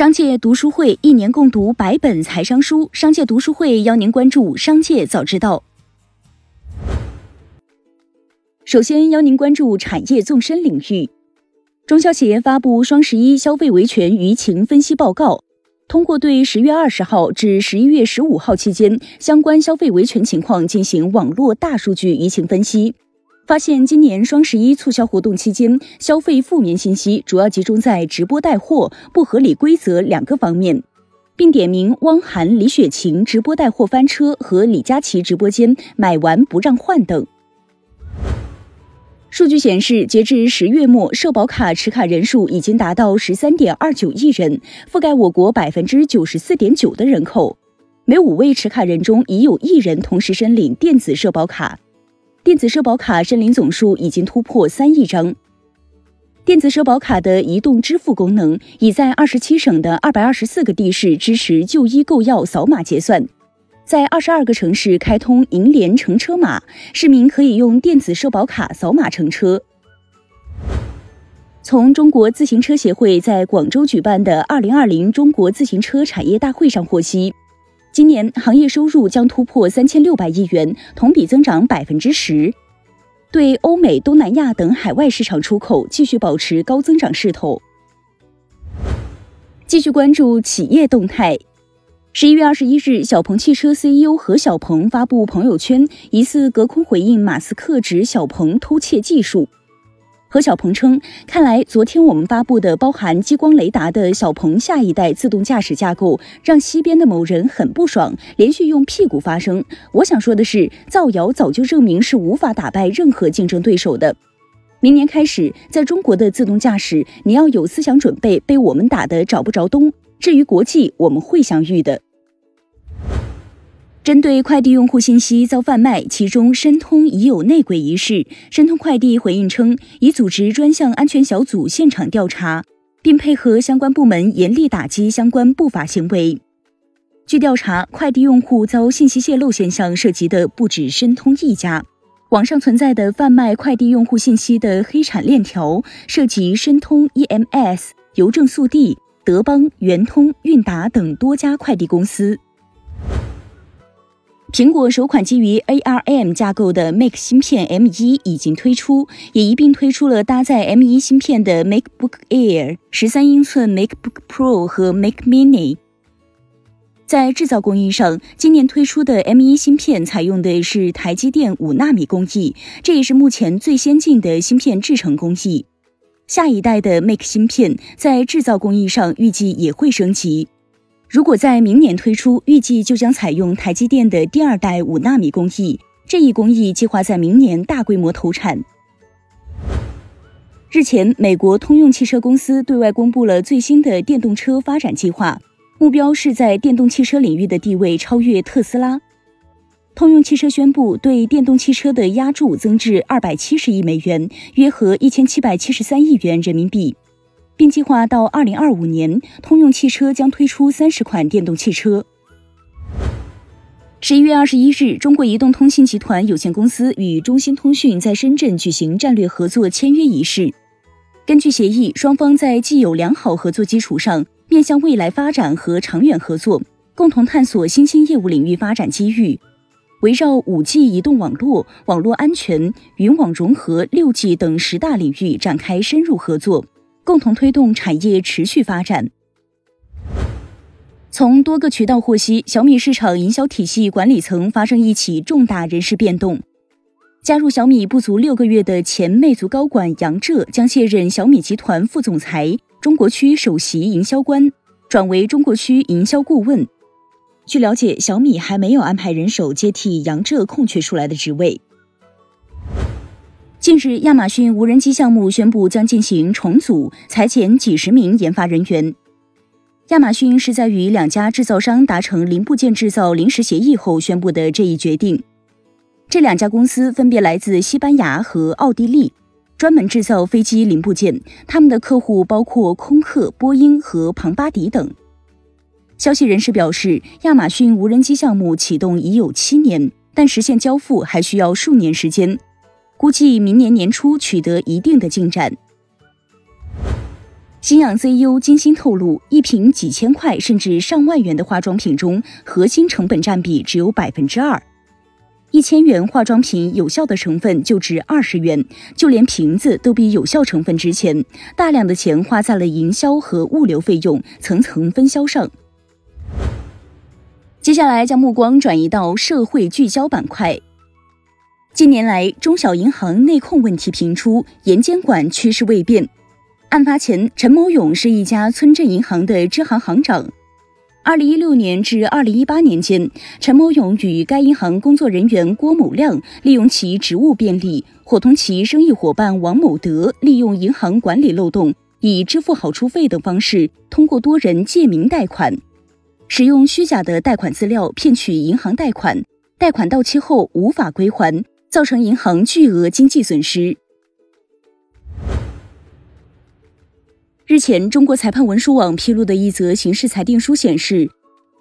商界读书会一年共读百本财商书，商界读书会邀您关注商界早知道。首先邀您关注产业纵深领域，中消协发布双十一消费维权舆情分析报告，通过对十月二十号至十一月十五号期间相关消费维权情况进行网络大数据舆情分析。发现今年双十一促销活动期间，消费负面信息主要集中在直播带货、不合理规则两个方面，并点名汪涵、李雪琴直播带货翻车和李佳琦直播间买完不让换等。数据显示，截至十月末，社保卡持卡人数已经达到十三点二九亿人，覆盖我国百分之九十四点九的人口。每五位持卡人中已有一人同时申领电子社保卡。电子社保卡申领总数已经突破三亿张。电子社保卡的移动支付功能已在二十七省的二百二十四个地市支持就医购药扫码结算，在二十二个城市开通银联乘车码，市民可以用电子社保卡扫码乘车。从中国自行车协会在广州举办的二零二零中国自行车产业大会上获悉。今年行业收入将突破三千六百亿元，同比增长百分之十。对欧美、东南亚等海外市场出口继续保持高增长势头。继续关注企业动态。十一月二十一日，小鹏汽车 CEO 何小鹏发布朋友圈，疑似隔空回应马斯克指小鹏偷窃技术。何小鹏称：“看来昨天我们发布的包含激光雷达的小鹏下一代自动驾驶架构，让西边的某人很不爽，连续用屁股发声。我想说的是，造谣早就证明是无法打败任何竞争对手的。明年开始，在中国的自动驾驶，你要有思想准备被我们打得找不着东。至于国际，我们会相遇的。”针对快递用户信息遭贩卖，其中申通已有内鬼一事，申通快递回应称，已组织专项安全小组现场调查，并配合相关部门严厉打击相关不法行为。据调查，快递用户遭信息泄露现象涉及的不止申通一家，网上存在的贩卖快递用户信息的黑产链条涉及申通、EMS、邮政速递、德邦、圆通、韵达等多家快递公司。苹果首款基于 ARM 架构的 Mac 芯片 M1 已经推出，也一并推出了搭载 M1 芯片的 MacBook Air、十三英寸 MacBook Pro 和 Mac Mini。在制造工艺上，今年推出的 M1 芯片采用的是台积电五纳米工艺，这也是目前最先进的芯片制成工艺。下一代的 Mac 芯片在制造工艺上预计也会升级。如果在明年推出，预计就将采用台积电的第二代五纳米工艺。这一工艺计划在明年大规模投产。日前，美国通用汽车公司对外公布了最新的电动车发展计划，目标是在电动汽车领域的地位超越特斯拉。通用汽车宣布对电动汽车的押注增至二百七十亿美元，约合一千七百七十三亿元人民币。并计划到二零二五年，通用汽车将推出三十款电动汽车。十一月二十一日，中国移动通信集团有限公司与中兴通讯在深圳举行战略合作签约仪式。根据协议，双方在既有良好合作基础上，面向未来发展和长远合作，共同探索新兴业务领域发展机遇，围绕五 G 移动网络、网络安全、云网融合、六 G 等十大领域展开深入合作。共同推动产业持续发展。从多个渠道获悉，小米市场营销体系管理层发生一起重大人事变动。加入小米不足六个月的前魅族高管杨浙将卸任小米集团副总裁、中国区首席营销官，转为中国区营销顾问。据了解，小米还没有安排人手接替杨浙空缺出来的职位。近日，亚马逊无人机项目宣布将进行重组，裁减几十名研发人员。亚马逊是在与两家制造商达成零部件制造临时协议后宣布的这一决定。这两家公司分别来自西班牙和奥地利，专门制造飞机零部件。他们的客户包括空客、波音和庞巴迪等。消息人士表示，亚马逊无人机项目启动已有七年，但实现交付还需要数年时间。估计明年年初取得一定的进展。新氧 CEO 金星透露，一瓶几千块甚至上万元的化妆品中，核心成本占比只有百分之二。一千元化妆品有效的成分就值二十元，就连瓶子都比有效成分值钱。大量的钱花在了营销和物流费用，层层分销上。接下来将目光转移到社会聚焦板块。近年来，中小银行内控问题频出，严监管趋势未变。案发前，陈某勇是一家村镇银行的支行行长。二零一六年至二零一八年间，陈某勇与该银行工作人员郭某亮利用其职务便利，伙同其生意伙伴王某德利用银行管理漏洞，以支付好处费等方式，通过多人借名贷款，使用虚假的贷款资料骗取银行贷款，贷款到期后无法归还，造成银行巨额经济损失。日前，中国裁判文书网披露的一则刑事裁定书显示，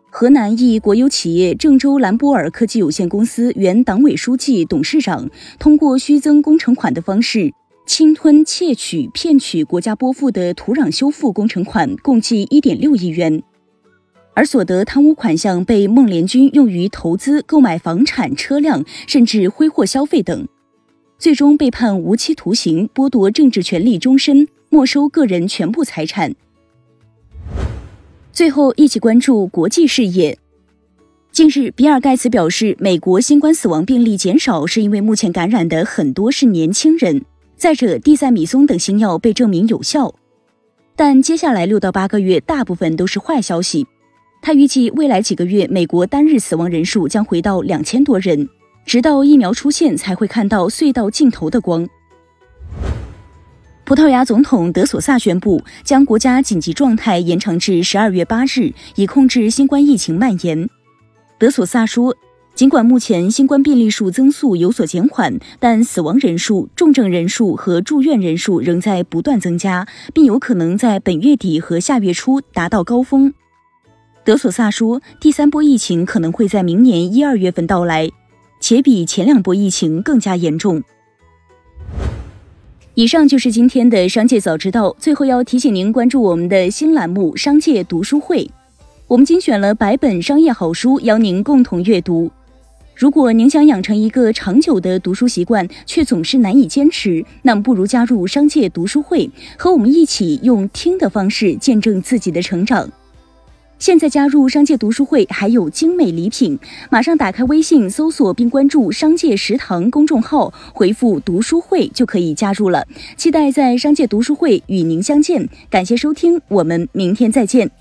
河南一国有企业郑州兰博尔科技有限公司原党委书记、董事长，通过虚增工程款的方式，侵吞、窃取、骗取国家拨付的土壤修复工程款共计一点六亿元，而所得贪污款项被孟连军用于投资、购买房产、车辆，甚至挥霍消费等，最终被判无期徒刑，剥夺政治权利终身。没收个人全部财产。最后，一起关注国际事业。近日，比尔·盖茨表示，美国新冠死亡病例减少是因为目前感染的很多是年轻人。再者，地塞米松等新药被证明有效。但接下来六到八个月，大部分都是坏消息。他预计未来几个月，美国单日死亡人数将回到两千多人，直到疫苗出现，才会看到隧道尽头的光。葡萄牙总统德索萨宣布，将国家紧急状态延长至十二月八日，以控制新冠疫情蔓延。德索萨说，尽管目前新冠病例数增速有所减缓，但死亡人数、重症人数和住院人数仍在不断增加，并有可能在本月底和下月初达到高峰。德索萨说，第三波疫情可能会在明年一二月份到来，且比前两波疫情更加严重。以上就是今天的商界早知道。最后要提醒您关注我们的新栏目《商界读书会》，我们精选了百本商业好书，邀您共同阅读。如果您想养成一个长久的读书习惯，却总是难以坚持，那么不如加入商界读书会，和我们一起用听的方式见证自己的成长。现在加入商界读书会还有精美礼品，马上打开微信搜索并关注“商界食堂”公众号，回复“读书会”就可以加入了。期待在商界读书会与您相见，感谢收听，我们明天再见。